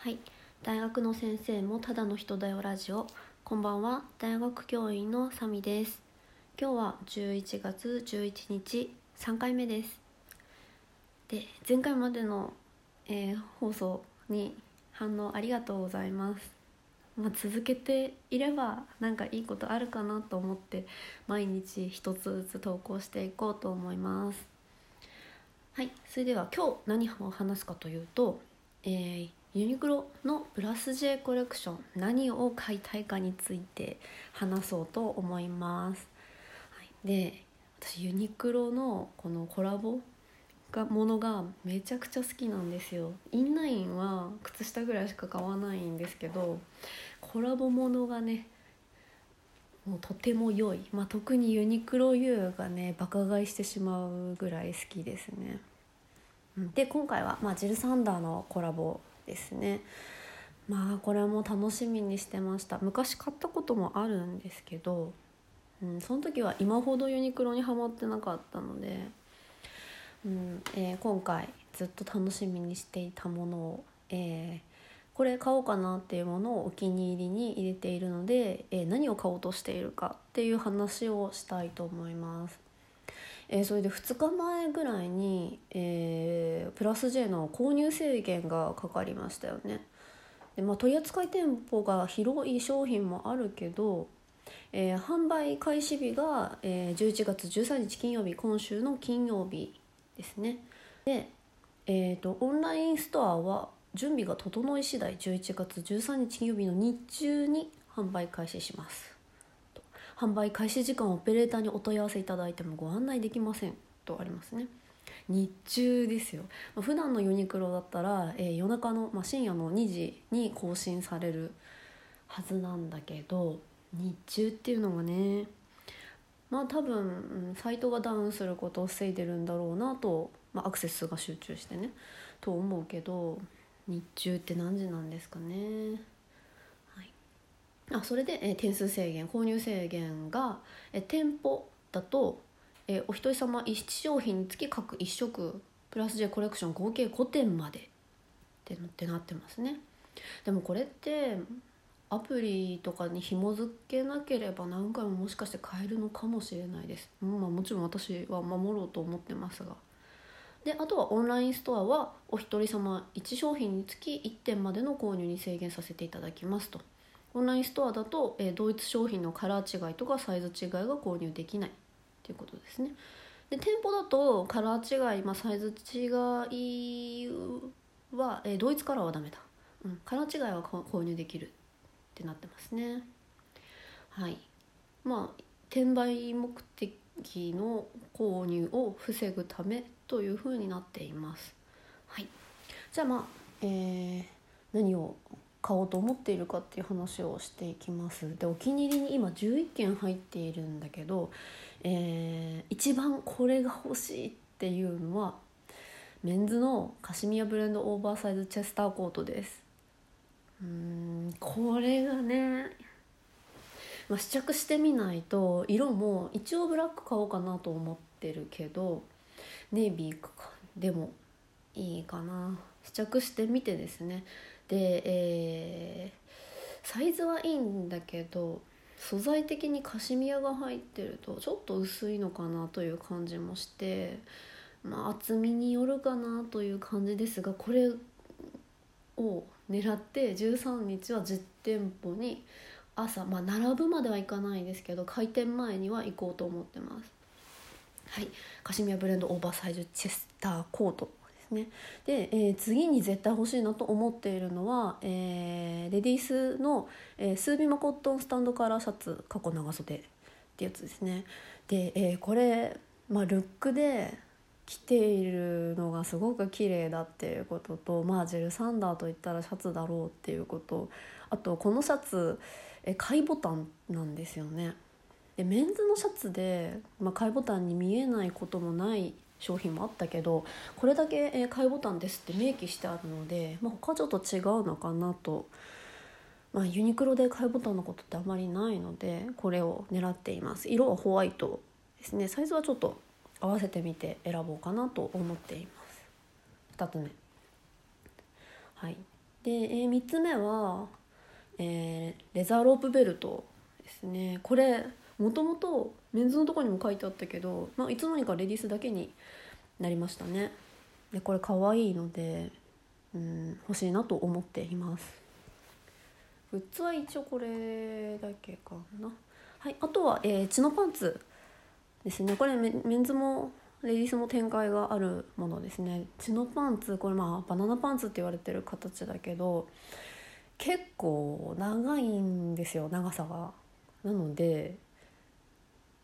はい。大学の先生もただの人だよラジオ。こんばんは。大学教員のサミです。今日は11月11日。3回目です。で前回までの、えー放送に反応ありがとうございます。まあ、続けていればなんかいいことあるかなと思って毎日一つずつ投稿していこうと思います。はい。それでは今日何を話すかというと、えーユニクロのプラス J コレクション何を買いたいかについて話そうと思います、はい、で私ユニクロのこのコラボがものがめちゃくちゃ好きなんですよ。インナインは靴下ぐらいしか買わないんですけどコラボものがねもうとても良い、まあ、特にユニクロ U がねバカ買いしてしまうぐらい好きですね。で今回は、まあ、ジル・サンダーのコラボですねまあこれも楽しみにしてました昔買ったこともあるんですけど、うん、その時は今ほどユニクロにはまってなかったので、うんえー今回ずっと楽しみにしていたものを、えーこれ買おうかなっていうものをお気に入りに入れているので、えー何を買おうとしているかっていう話をしたいと思います。えーそれで2日前ぐらいに、えープラス J の購入制限がかかりましたよね。でまあ、取扱店舗が広い商品もあるけど、えー販売開始日が、えー11月13日金曜日今週の金曜日ですね。で、えー、とオンラインストアは準備が整い次第11月13日金曜日の日中に販売開始します。販売開始時間オペレーターにお問い合わせいただいてもご案内できませんとありますね。日中ですよ。まあ普段のユニクロだったら、えー夜中の、まあ、深夜の2時に更新されるはずなんだけど日中っていうのがねまあ多分サイトがダウンすることを防いでるんだろうなと、まあ、アクセスが集中してねと思うけど日中って何時なんですかね。あそれで、え点数制限購入制限が、え店舗だと、えーお一人様1商品につき各1色プラス J コレクション合計5点までってなってますね。でもこれってアプリとかに紐付けなければ何回ももしかして買えるのかもしれないです、うんまあ、もちろん私は守ろうと思ってますが。であとはオンラインストアはお一人様1商品につき1点までの購入に制限させていただきますと。オンラインストアだと、えー同一商品のカラー違いとかサイズ違いが購入できない。ということですね。で店舗だとカラー違い、まあ、サイズ違いは、えー同一カラーはダメだ、うん、カラー違いは購入できるってなってますね。はい。まあ転売目的の購入を防ぐためというふうになっています。はい。じゃあまあ、えー何を買おうと思っているかっていう話をしていきます。でお気に入りに今11件入っているんだけど、えー一番これが欲しいっていうのはメンズのカシミヤブレンドオーバーサイズチェスターコートです。うーんこれがね、まあ、試着してみないと色も一応ブラック買おうかなと思ってるけどネイビーかでもいいかな。試着してみてですね。で、えーサイズはいいんだけど素材的にカシミヤが入ってるとちょっと薄いのかなという感じもして、まあ、厚みによるかなという感じですがこれを狙って13日は実店舗に朝まあ並ぶまではいかないですけど開店前には行こうと思ってます。はい、カシミヤブレンドオーバーサイズチェスターコートですね。で、えー次に絶対欲しいなと思っているのは、えーレディースの、えースービマコットンスタンドカラーシャツ過去長袖ってやつですね。で、えーこれ、まあ、ルックで着ているのがすごく綺麗だっていうこととまあジル・サンダーといったらシャツだろうっていうこと。あとこのシャツえー買いボタンなんですよね。でメンズのシャツで、まあ、買いボタンに見えないこともない商品もあったけどこれだけ、えー買いボタンですって明記してあるので、まあ、他ちょっと違うのかなと、まあ、ユニクロで買いボタンのことってあまりないのでこれを狙っています。色はホワイトですね。サイズはちょっと合わせてみて選ぼうかなと思っています。2つ目。はい。で、えー、3つ目は、えー、レザーロープベルトですね。これもともとメンズのとこにも書いてあったけど、まあ、いつの間にかレディースだけになりましたね。でこれ可愛いので、うん、欲しいなと思っています。グッズは一応これだけかな。はいあとは、えー、チノパンツですね。これメンズもレディースも展開があるものですね。チノパンツこれまあバナナパンツって言われてる形だけど結構長いんですよ長さが。なので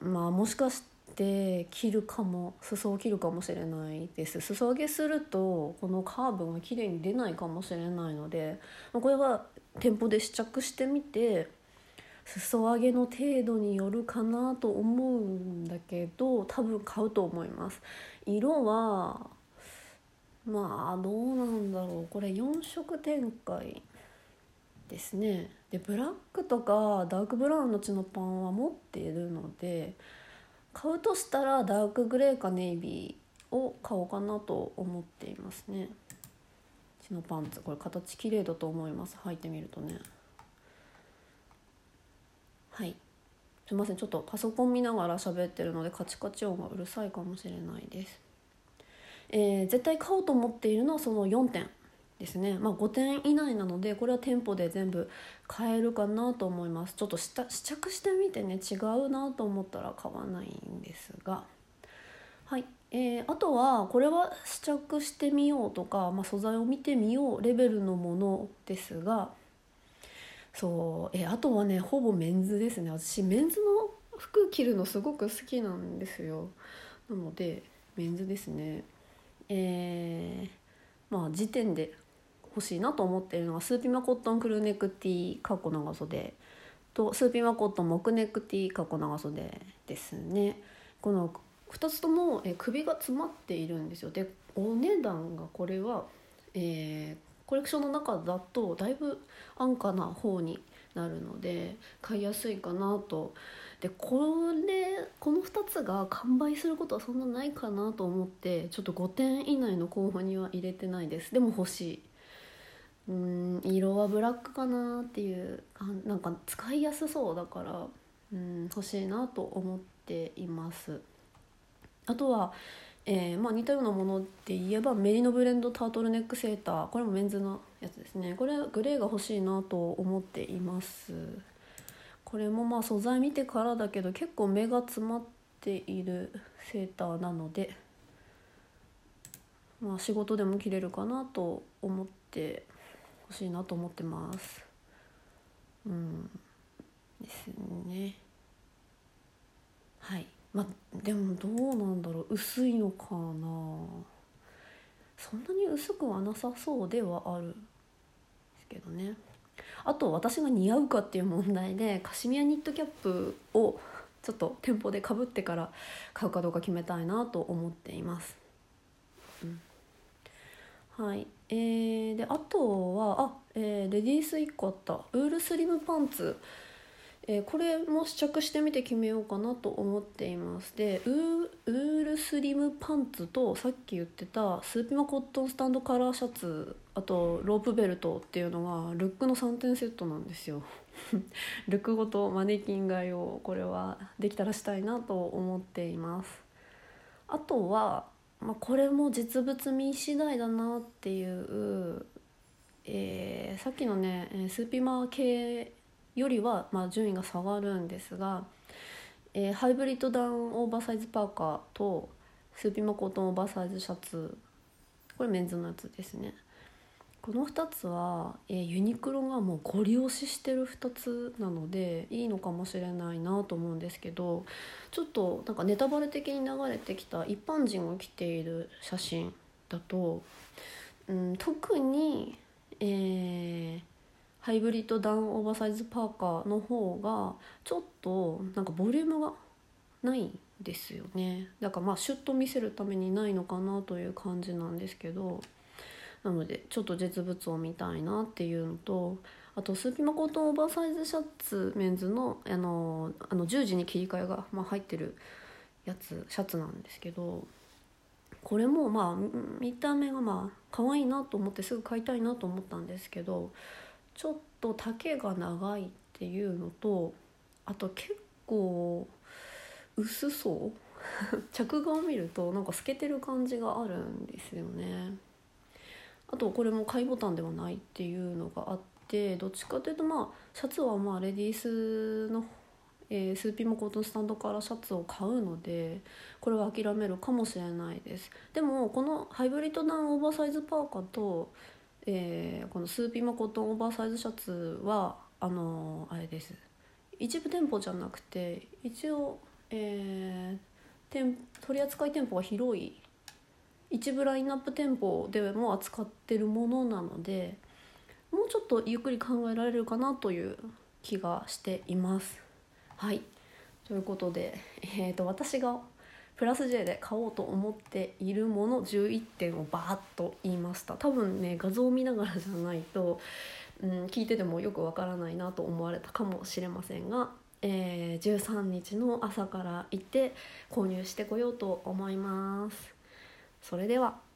まあもしかして切るかも裾を切るかもしれないです。裾上げするとこのカーブが綺麗に出ないかもしれないのでこれは店舗で試着してみて裾上げの程度によるかなと思うんだけど多分買うと思います。色はまあどうなんだろう。これ4色展開。ですね。でブラックとかダークブラウンのチノパンは持っているので買うとしたらダークグレーかネイビーを買おうかなと思っていますね。チノパンツ。これ形綺麗だと思います。履いてみるとね。はい。すいません。ちょっとパソコン見ながら喋ってるのでカチカチ音がうるさいかもしれないです、えー、絶対買おうと思っているのはその4点。ですね、まあ、5点以内なのでこれは店舗で全部買えるかなと思います。ちょっと試着してみてね違うなと思ったら買わないんですが。はい、えー、あとはこれは試着してみようとか、まあ、素材を見てみようレベルのものですが。そう、えー、あとはねほぼメンズですね。私メンズの服着るのすごく好きなんですよ。なのでメンズですね。えー、まあ次点で欲しいなと思っているのがスーピマコットンクルーネック Tかっこ長袖とスーピマコットンモックネック Tかっこ長袖ですね。この2つともえ首が詰まっているんですよ。でお値段がこれは、えー、コレクションの中だとだいぶ安価な方になるので買いやすいかなと。でこれこの2つが完売することはそんなないかなと思ってちょっと5点以内の候補には入れてないです。でも欲しい。うん色はブラックかなっていうなんか使いやすそうだからうん欲しいなと思っています。あとは、えーまあ、似たようなもので言えばメリノブレンドタートルネックセーター。これもメンズのやつですね。これグレーが欲しいなと思っています。これもまあ素材見てからだけど結構目が詰まっているセーターなのでまあ仕事でも着れるかなと思って欲しいなと思ってます。うん。ですね。はい。まあでもどうなんだろう。薄いのかな。そんなに薄くはなさそうではあるですけどね。あと私が似合うかっていう問題でカシミヤニットキャップをちょっと店舗でかぶってから買うかどうか決めたいなと思っています。うん。はい。えー、であとはあ、えー、レディース1個あった。ウールスリムパンツ、えー、これも試着してみて決めようかなと思っています。でウールスリムパンツとさっき言ってたスーピマコットンスタンドカラーシャツあとロープベルトっていうのがルックの3点セットなんですよ。ルックごとマネキン買いをこれはできたらしたいなと思っています。あとはまあ、これも実物見次第だなっていう、えー、さっきのねスーピマ系よりは、まあ、順位が下がるんですが、えー、ハイブリッドダウンオーバーサイズパーカーとスーピマコットンオーバーサイズシャツこれメンズのやつですね。この2つは、え、ユニクロがもうご利用ししてる2つなのでいいのかもしれないなと思うんですけどちょっとなんかネタバレ的に流れてきた一般人が着ている写真だと、うん、特に、えー、ハイブリッドダウンオーバーサイズパーカーの方がちょっとなんかボリュームがないんですよねだからまあシュッと見せるためにないのかなという感じなんですけど。なのでちょっと実物を見たいなっていうのとあとスーピマコットンオーバーサイズシャツメンズのあのあの十字に切り替えが、まあ、入ってるやつシャツなんですけどこれもまあ見た目がまあ可愛いなと思ってすぐ買いたいなと思ったんですけどちょっと丈が長いっていうのとあと結構薄そう。着画を見るとなんか透けてる感じがあるんですよね。あとこれも貝ボタンではないっていうのがあってどっちかというとまあシャツはまあレディースの、えー、スーピマコットンスタンドカラーシャツを買うのでこれは諦めるかもしれないですでもこのハイブリッドダウンオーバーサイズパーカーと、えー、このスーピマコットンオーバーサイズシャツはあのー、あれです。一部店舗じゃなくて一応、えー、店取扱店舗が広い一部ラインナップ店舗でも扱ってるものなのでもうちょっとゆっくり考えられるかなという気がしています。はい。ということで、えーと、私がプラス J で買おうと思っているもの11点をバーッと言いました。多分ね画像を見ながらじゃないと、うん、聞いててもよくわからないなと思われたかもしれませんがえー、13日の朝から行って購入してこようと思います。それでは。